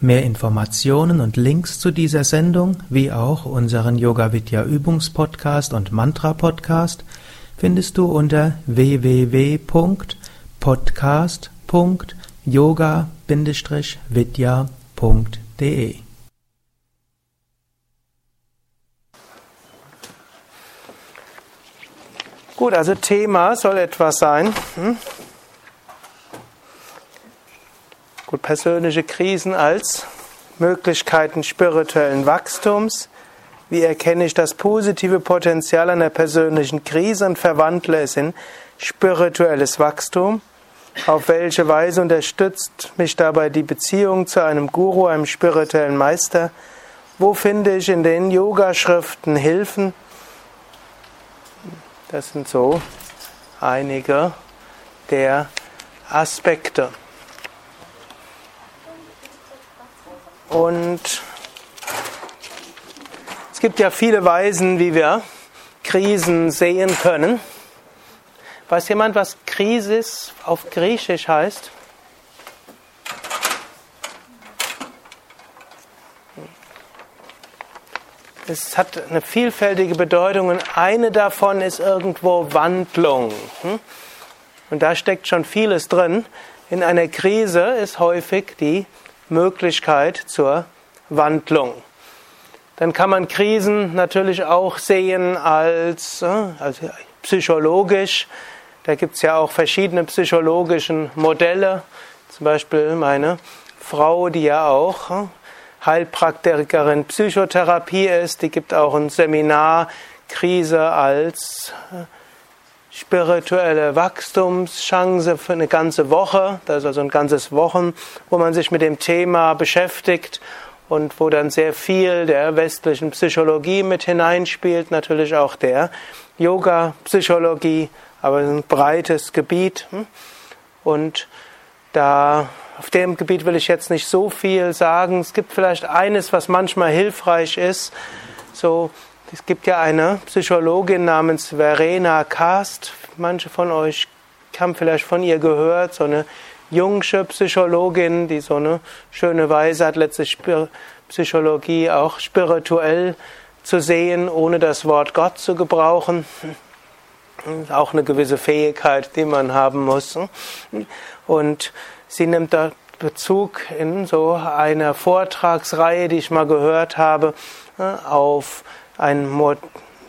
Mehr Informationen und Links zu dieser Sendung, wie auch unseren Yoga Vidya Übungspodcast und Mantra Podcast findest du unter www.podcast.yoga-vidya.de. Gut, also Thema soll etwas sein. Hm? Gut, persönliche Krisen als Möglichkeiten spirituellen Wachstums. Wie erkenne ich das positive Potenzial einer persönlichen Krise und verwandle es in spirituelles Wachstum? Auf welche Weise unterstützt mich dabei die Beziehung zu einem Guru, einem spirituellen Meister? Wo finde ich in den Yoga-Schriften Hilfen? Das sind so einige der Aspekte. Und es gibt ja viele Weisen, wie wir Krisen sehen können. Weiß jemand, was Krisis auf Griechisch heißt? Es hat eine vielfältige Bedeutung und eine davon ist irgendwo Wandlung. Hm? Und da steckt schon vieles drin. In einer Krise ist häufig die Möglichkeit zur Wandlung. Dann kann man Krisen natürlich auch sehen als, äh, als psychologisch. Da gibt es ja auch verschiedene psychologische Modelle. Zum Beispiel meine Frau, die ja auch äh, Heilpraktikerin Psychotherapie ist, die gibt auch ein Seminar Krise als äh, spirituelle Wachstumschance für eine ganze Woche. Das ist also ein ganzes Wochen, wo man sich mit dem Thema beschäftigt und wo dann sehr viel der westlichen Psychologie mit hineinspielt, natürlich auch der Yoga-Psychologie, aber ein breites Gebiet. Und da auf dem Gebiet will ich jetzt nicht so viel sagen. Es gibt vielleicht eines, was manchmal hilfreich ist. So, es gibt ja eine Psychologin namens Verena Kast. Manche von euch haben vielleicht von ihr gehört. So eine jungsche Psychologin, die so eine schöne Weise hat, letztlich Psychologie auch spirituell zu sehen, ohne das Wort Gott zu gebrauchen. Auch eine gewisse Fähigkeit, die man haben muss. Und Sie nimmt da Bezug in so einer Vortragsreihe, die ich mal gehört habe, auf ein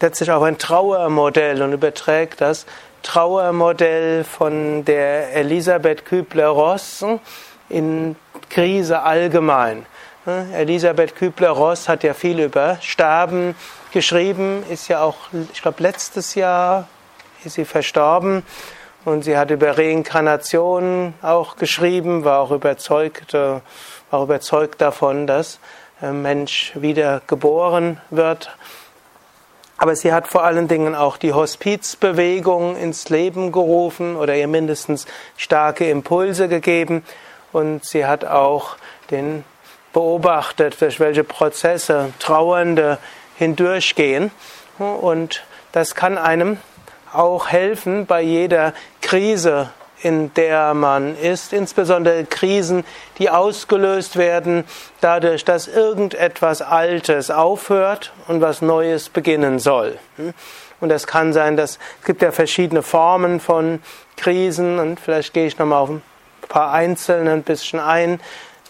letztlich auf ein Trauermodell und überträgt das Trauermodell von der Elisabeth Kübler-Ross in Krise allgemein. Elisabeth Kübler-Ross hat ja viel über Sterben geschrieben, ist ja auch, ich glaube, letztes Jahr ist sie verstorben und sie hat über Reinkarnation auch geschrieben, war auch überzeugt, war auch überzeugt davon, dass Mensch wieder geboren wird. Aber sie hat vor allen Dingen auch die Hospizbewegung ins Leben gerufen oder ihr mindestens starke Impulse gegeben. Und sie hat auch den beobachtet, durch welche Prozesse Trauernde hindurchgehen. Und das kann einem auch helfen bei jeder Krise, in der man ist, insbesondere Krisen, die ausgelöst werden dadurch, dass irgendetwas Altes aufhört und was Neues beginnen soll. Und das kann sein, dass es gibt ja verschiedene Formen von Krisen und vielleicht gehe ich nochmal auf ein paar einzelne ein bisschen ein.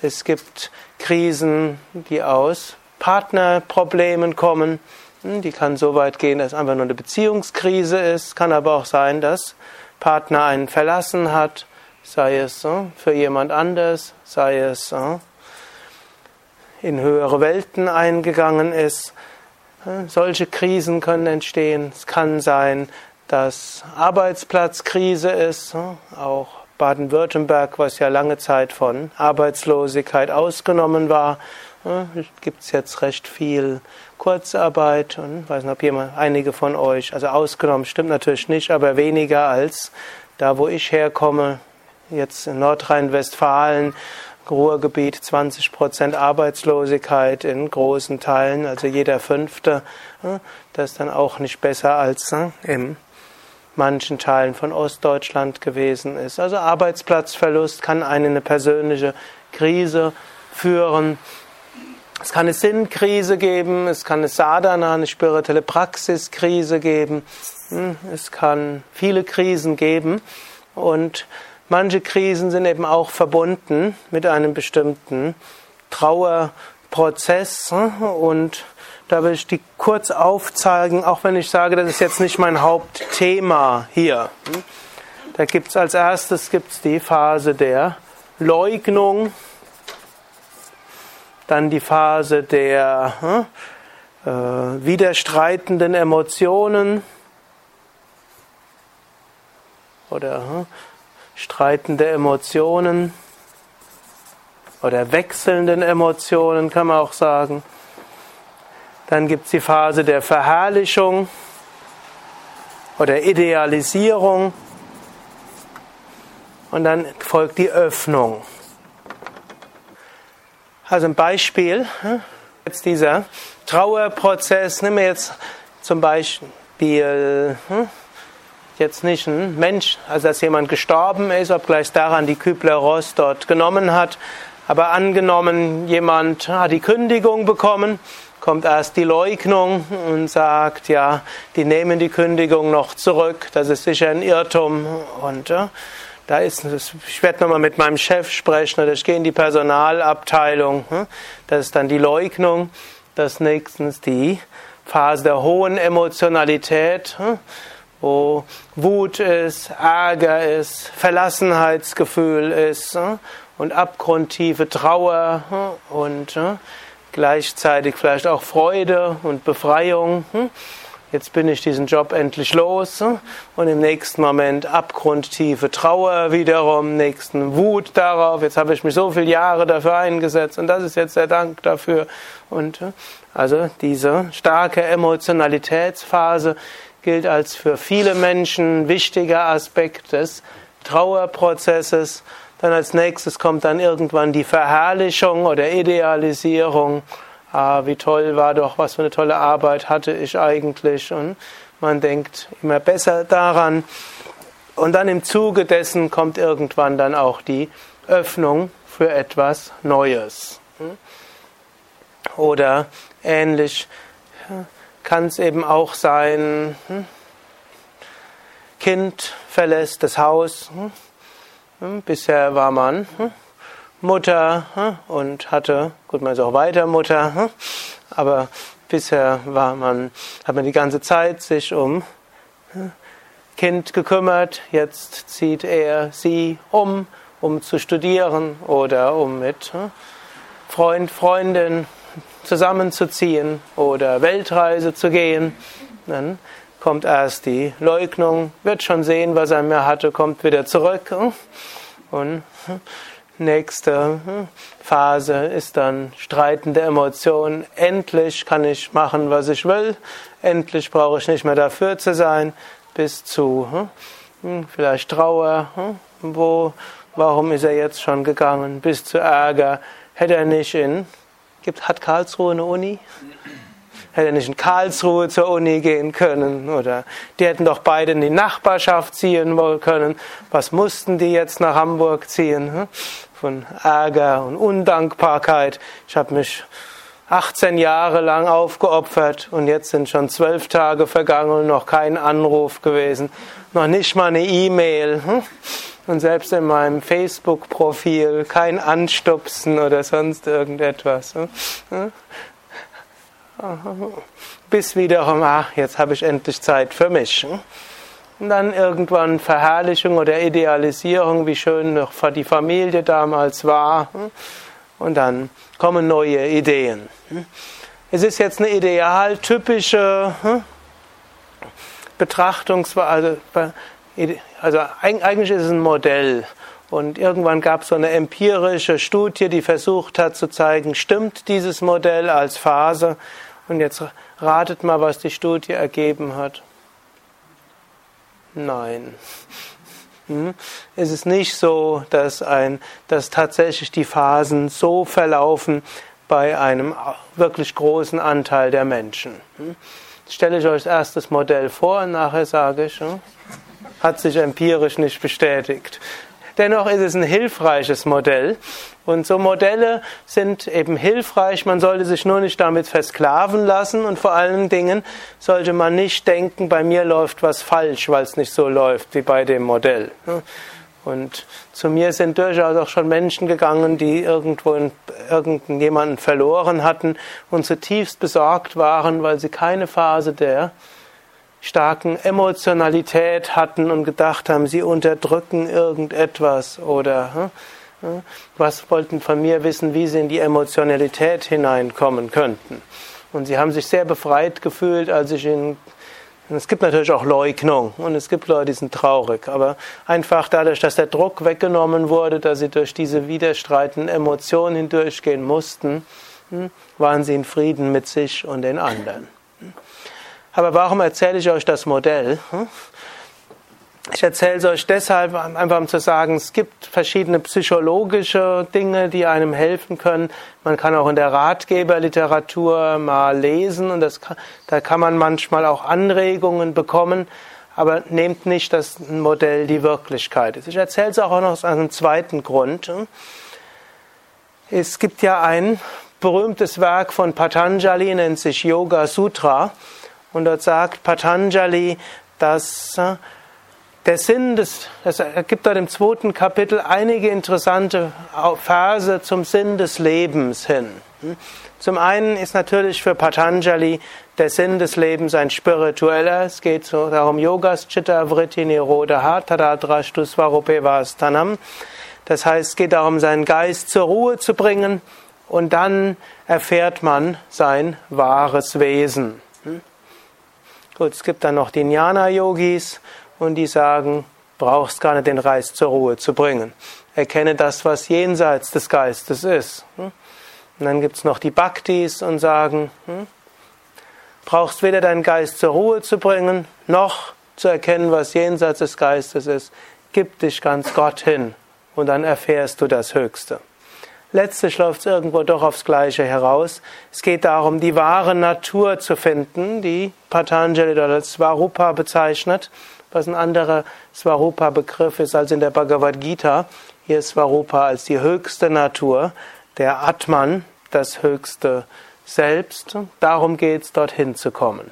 Es gibt Krisen, die aus Partnerproblemen kommen. Hm, die kann so weit gehen, dass es einfach nur eine Beziehungskrise ist. Kann aber auch sein, dass Partner einen verlassen hat, sei es für jemand anders, sei es in höhere Welten eingegangen ist. Solche Krisen können entstehen. Es kann sein, dass Arbeitsplatzkrise ist. Auch Baden-Württemberg, was ja lange Zeit von Arbeitslosigkeit ausgenommen war, gibt es jetzt recht viel Kurzarbeit und weiß nicht, ob jemand, einige von euch, also ausgenommen stimmt natürlich nicht, aber weniger als da, wo ich herkomme, jetzt in Nordrhein-Westfalen, Ruhrgebiet 20 Prozent Arbeitslosigkeit in großen Teilen, also jeder Fünfte. Das ist dann auch nicht besser als in manchen Teilen von Ostdeutschland gewesen ist. Also Arbeitsplatzverlust kann eine, eine persönliche Krise führen. Es kann eine Sinnkrise geben, es kann eine Sadhana, eine spirituelle Praxiskrise geben. Hm, es kann viele Krisen geben und manche Krisen sind eben auch verbunden mit einem bestimmten Trauerprozess und da will ich die kurz aufzeigen, auch wenn ich sage, das ist jetzt nicht mein Hauptthema hier. Da gibt es als erstes gibt's die Phase der Leugnung, dann die Phase der äh, widerstreitenden Emotionen oder äh, streitende Emotionen oder wechselnden Emotionen kann man auch sagen. Dann gibt es die Phase der Verherrlichung oder Idealisierung. Und dann folgt die Öffnung. Also ein Beispiel, hm? jetzt dieser Trauerprozess, nehmen wir jetzt zum Beispiel hm? jetzt nicht ein Mensch, also dass jemand gestorben ist, obgleich daran die Kübler-Ross dort genommen hat, aber angenommen, jemand hat die Kündigung bekommen, kommt erst die Leugnung und sagt, ja, die nehmen die Kündigung noch zurück, das ist sicher ein Irrtum und da ist, ich werde nochmal mit meinem Chef sprechen oder ich gehe in die Personalabteilung. Hm? Das ist dann die Leugnung. Das nächstens die Phase der hohen Emotionalität, hm? wo Wut ist, Ärger ist, Verlassenheitsgefühl ist hm? und abgrundtiefe Trauer und gleichzeitig vielleicht auch Freude und Befreiung jetzt bin ich diesen Job endlich los und im nächsten Moment abgrundtiefe Trauer wiederum, nächsten Wut darauf, jetzt habe ich mich so viele Jahre dafür eingesetzt und das ist jetzt der Dank dafür. Und also diese starke Emotionalitätsphase gilt als für viele Menschen wichtiger Aspekt des Trauerprozesses. Dann als nächstes kommt dann irgendwann die Verherrlichung oder Idealisierung ah, wie toll war doch, was für eine tolle Arbeit hatte ich eigentlich. Und man denkt immer besser daran. Und dann im Zuge dessen kommt irgendwann dann auch die Öffnung für etwas Neues. Oder ähnlich kann es eben auch sein, hm, Kind verlässt das Haus. Hm, bisher war man hm, Mutter hm, und hatte, gut, man ist auch weiter Mutter, hm, aber bisher war man, hat man die ganze Zeit sich um hm, Kind gekümmert, jetzt zieht er sie um, um zu studieren oder um mit Freund, Freundin zusammenzuziehen oder Weltreise zu gehen. Dann kommt erst die Leugnung, wird schon sehen, was er mehr hatte, kommt wieder zurück und Nächste hm, Phase ist dann streitende Emotionen. Endlich kann ich machen, was ich will. Endlich brauche ich nicht mehr dafür zu sein. Bis zu hm, hm, vielleicht Trauer. Wo, warum ist er jetzt schon gegangen? Bis zu Ärger. Hätte er nicht in, gibt, hat Karlsruhe eine Uni? Hätte nicht in Karlsruhe zur Uni gehen können oder die hätten doch beide in die Nachbarschaft ziehen können. Was mussten die jetzt nach Hamburg ziehen? von Ärger und Undankbarkeit. Ich habe mich 18 Jahre lang aufgeopfert und jetzt sind schon zwölf Tage vergangen und noch kein Anruf gewesen, noch nicht mal eine E-Mail hm? und selbst in meinem Facebook-Profil kein Anstupsen oder sonst irgendetwas. Bis wiederum, ach, jetzt habe ich endlich Zeit für mich. Und dann irgendwann Verherrlichung oder Idealisierung, wie schön noch die Familie damals war. Und dann kommen neue Ideen. Es ist jetzt eine idealtypische hm, Betrachtungs... Also, also eigentlich ist es ein Modell. Und irgendwann gab es so eine empirische Studie, die versucht hat zu zeigen, stimmt dieses Modell als Phase? Und jetzt ratet mal, was die Studie ergeben hat. Nein. Hm? Es ist nicht so, dass, ein, dass tatsächlich die Phasen so verlaufen bei einem wirklich großen Anteil der Menschen. Hm? Stelle ich euch das erste Modell vor und nachher sage ich, hm? hat sich empirisch nicht bestätigt. Dennoch ist es ein hilfreiches Modell. Und so Modelle sind eben hilfreich. Man sollte sich nur nicht damit versklaven lassen. Und vor allen Dingen sollte man nicht denken, bei mir läuft was falsch, weil es nicht so läuft wie bei dem Modell. Und zu mir sind durchaus auch schon Menschen gegangen, die irgendwo irgendjemanden verloren hatten und zutiefst besorgt waren, weil sie keine Phase der starken Emotionalität hatten und gedacht haben, sie unterdrücken irgendetwas oder hm, hm, was wollten von mir wissen, wie sie in die Emotionalität hineinkommen könnten. Und sie haben sich sehr befreit gefühlt, als ich ihnen es gibt natürlich auch Leugnung und es gibt Leute, die sind traurig, aber einfach dadurch, dass der Druck weggenommen wurde, dass sie durch diese widerstreitenden Emotionen hindurchgehen mussten, hm, waren sie in Frieden mit sich und den anderen. Aber warum erzähle ich euch das Modell? Hm? Ich erzähle es euch deshalb, einfach um zu sagen, es gibt verschiedene psychologische Dinge, die einem helfen können. Man kann auch in der Ratgeberliteratur mal lesen und das, da kann man manchmal auch Anregungen bekommen, aber nehmt nicht das Modell die Wirklichkeit ist. Ich erzähle es auch noch aus einem zweiten Grund. Es gibt ja ein berühmtes Werk von Patanjali, nennt sich Yoga Sutra. Und dort sagt Patanjali, dass äh, der Sinn des, es gibt dort im zweiten Kapitel einige interessante Verse zum Sinn des Lebens hin. Zum einen ist natürlich für Patanjali der Sinn des Lebens ein spiritueller. Es geht darum, Yogas Chitta Vritti Nirodha Tadadrashtu Svarupe Vastanam. Das heißt, es geht darum, seinen Geist zur Ruhe zu bringen und dann erfährt man sein wahres Wesen. Gut, es gibt dann noch die Jnana-Yogis und die sagen, brauchst gar nicht den Geist zur Ruhe zu bringen. Erkenne das, was jenseits des Geistes ist. Und dann gibt es noch die Bhaktis und sagen, hm, brauchst weder deinen Geist zur Ruhe zu bringen, noch zu erkennen, was jenseits des Geistes ist. Gib dich ganz Gott hin und dann erfährst du das Höchste. Letztlich läuft es irgendwo doch aufs Gleiche heraus. Es geht darum, die wahre Natur zu finden, die Patanjali dort als Svarupa bezeichnet, was ein anderer Svarupa-Begriff ist als in der Bhagavad Gita. Hier ist Svarupa als die höchste Natur, der Atman, das höchste Selbst. Darum geht es, dorthin zu kommen.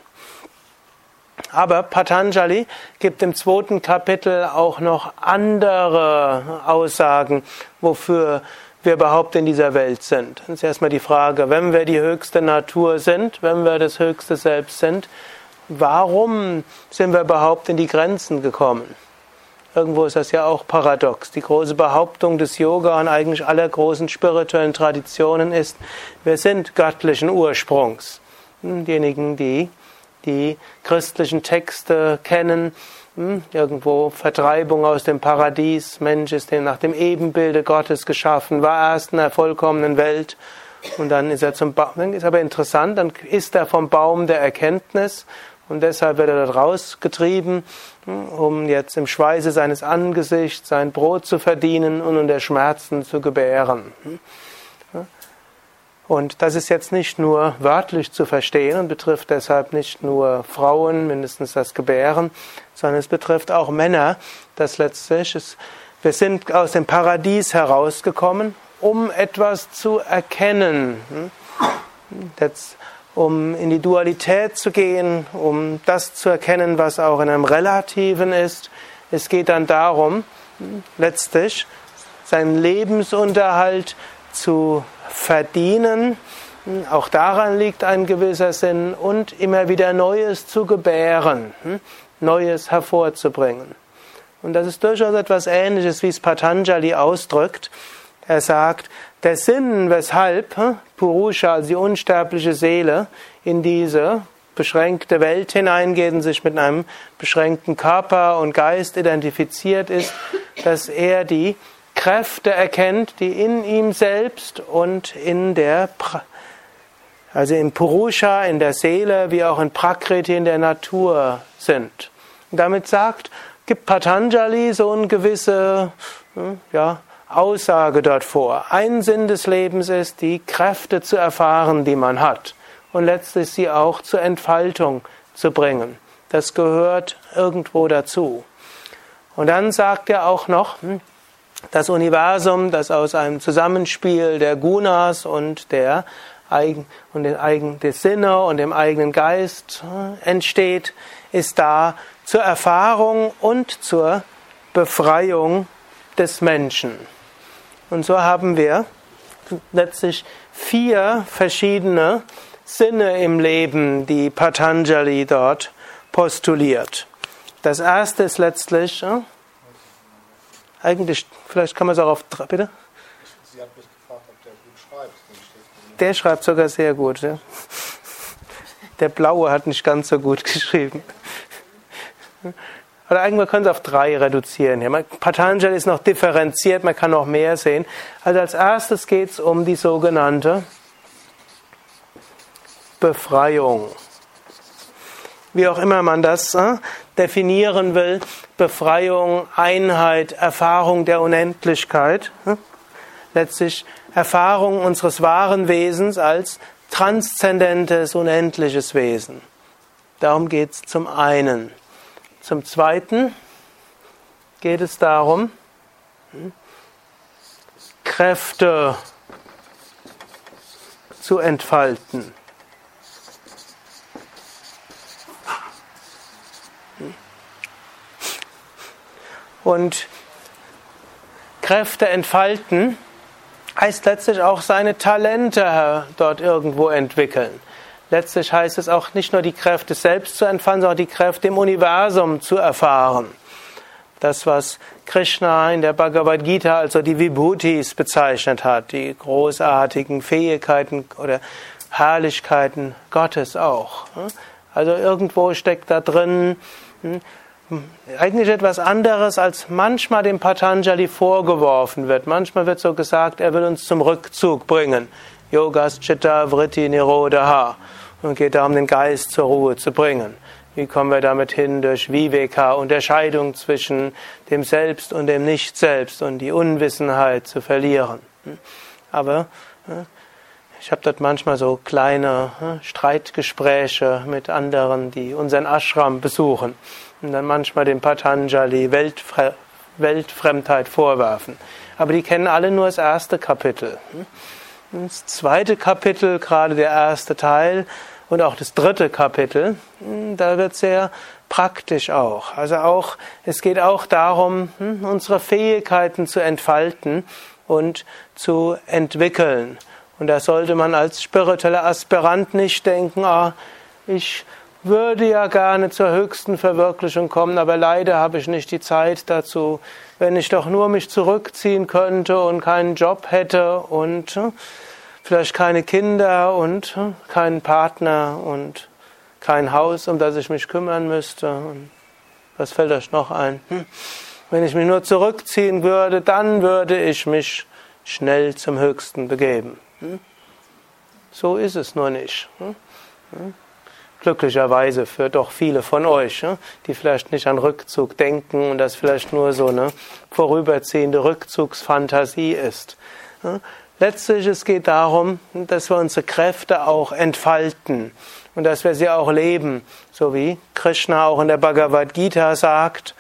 Aber Patanjali gibt im zweiten Kapitel auch noch andere Aussagen, wofür wir überhaupt in dieser Welt sind. Das ist erstmal die Frage, wenn wir die höchste Natur sind, wenn wir das höchste Selbst sind, warum sind wir überhaupt in die Grenzen gekommen? Irgendwo ist das ja auch paradox. Die große Behauptung des Yoga und eigentlich aller großen spirituellen Traditionen ist, wir sind göttlichen Ursprungs. Diejenigen, die die christlichen Texte kennen, hm, irgendwo Vertreibung aus dem Paradies, Mensch ist nach dem Ebenbilde Gottes geschaffen, war erst in der vollkommenen Welt und dann ist er zum Baum, ist aber interessant, dann ist er vom Baum der Erkenntnis und deshalb wird er dort rausgetrieben, hm, um jetzt im Schweiße seines Angesichts sein Brot zu verdienen und unter Schmerzen zu gebären. Hm. Und das ist jetzt nicht nur wörtlich zu verstehen und betrifft deshalb nicht nur Frauen, mindestens das Gebären, sondern es betrifft auch Männer, dass letztlich ist, wir sind aus dem Paradies herausgekommen, um etwas zu erkennen, jetzt, um in die Dualität zu gehen, um das zu erkennen, was auch in einem Relativen ist. Es geht dann darum, letztlich seinen Lebensunterhalt zu verdienen. Auch daran liegt ein gewisser Sinn und immer wieder Neues zu gebären, hm, Neues hervorzubringen. Und das ist durchaus etwas Ähnliches, wie es Patanjali ausdrückt. Er sagt, der Sinn, weshalb Purusha, also die unsterbliche Seele, in diese beschränkte Welt hineingeht und sich mit einem beschränkten Körper und Geist identifiziert ist, dass er die Kräfte erkennt, die in ihm selbst und in der, also im Purusha, in der Seele, wie auch in Prakriti, in der Natur sind. Damit sagt, gibt Patanjali so eine gewisse, hm, ja, Aussage dort vor. Ein Sinn des Lebens ist, die Kräfte zu erfahren, die man hat und letztlich sie auch zur Entfaltung zu bringen. Das gehört irgendwo dazu. Und dann sagt er auch noch, hm, das Universum, das aus einem Zusammenspiel der Gunas und der Eigen, und den Eigen, des Sinne und dem eigenen Geist hm, entsteht, ist da zur Erfahrung und zur Befreiung des Menschen. Und so haben wir letztlich vier verschiedene Sinne im Leben, die Patanjali dort postuliert. Das erste ist letztlich, äh, eigentlich, vielleicht kann man es auch auf, bitte? Sie hat mich gefragt, ob der gut schreibt. Der schreibt sogar sehr gut. Ja. Der Blaue hat nicht ganz so gut geschrieben. Oder eigentlich können Sie auf drei reduzieren. Ja, Patanjali ist noch differenziert, man kann noch mehr sehen. Also als erstes geht es um die sogenannte Befreiung. Wie auch immer man das äh, definieren will, Befreiung, Einheit, Erfahrung der Unendlichkeit, äh, letztlich Erfahrung unseres wahren Wesens als transzendentes, unendliches Wesen. Darum geht es zum einen. Zum zweiten geht es darum, Kräfte zu entfalten. Und Kräfte entfalten heißt letztlich auch seine Talente dort irgendwo entwickeln. Letztlich heißt es auch nicht nur die Kräfte selbst zu entfalten, sondern auch die Kräfte im Universum zu erfahren. Das, was Krishna in der Bhagavad Gita also die Vibhutis bezeichnet hat, die großartigen Fähigkeiten oder Herrlichkeiten Gottes auch. Also irgendwo steckt da drin hm, eigentlich etwas anderes, als manchmal dem Patanjali vorgeworfen wird. Manchmal wird so gesagt, er will uns zum Rückzug bringen. Yogas Chitta Vritti Nirodha. Und geht darum, den Geist zur Ruhe zu bringen. Wie kommen wir damit hin? Durch Viveka, Unterscheidung zwischen dem Selbst und dem Nicht-Selbst und die Unwissenheit zu verlieren. Aber ich habe dort manchmal so kleine Streitgespräche mit anderen, die unseren Ashram besuchen und dann manchmal dem Patanjali Weltfre Weltfremdheit vorwerfen. Aber die kennen alle nur das erste Kapitel. Das zweite Kapitel, gerade der erste Teil und auch das dritte Kapitel, da wird sehr praktisch auch. Also auch, es geht auch darum, hm, unsere Fähigkeiten zu entfalten und zu entwickeln. Und da sollte man als spiritueller Aspirant nicht denken, ah, ich würde ja gerne zur höchsten Verwirklichung kommen, aber leider habe ich nicht die Zeit dazu. Wenn ich doch nur mich zurückziehen könnte und keinen Job hätte und hm, vielleicht keine Kinder und hm, keinen Partner und kein Haus, um das ich mich kümmern müsste. Und was fällt euch noch ein? Hm? Wenn ich mich nur zurückziehen würde, dann würde ich mich schnell zum Höchsten begeben. So ist es nur nicht glücklicherweise für doch viele von euch, die vielleicht nicht an Rückzug denken und das vielleicht nur so eine vorüberziehende Rückzugsfantasie ist. Letztlich es geht darum, dass wir unsere Kräfte auch entfalten und dass wir sie auch leben, so wie Krishna auch in der Bhagavad Gita sagt,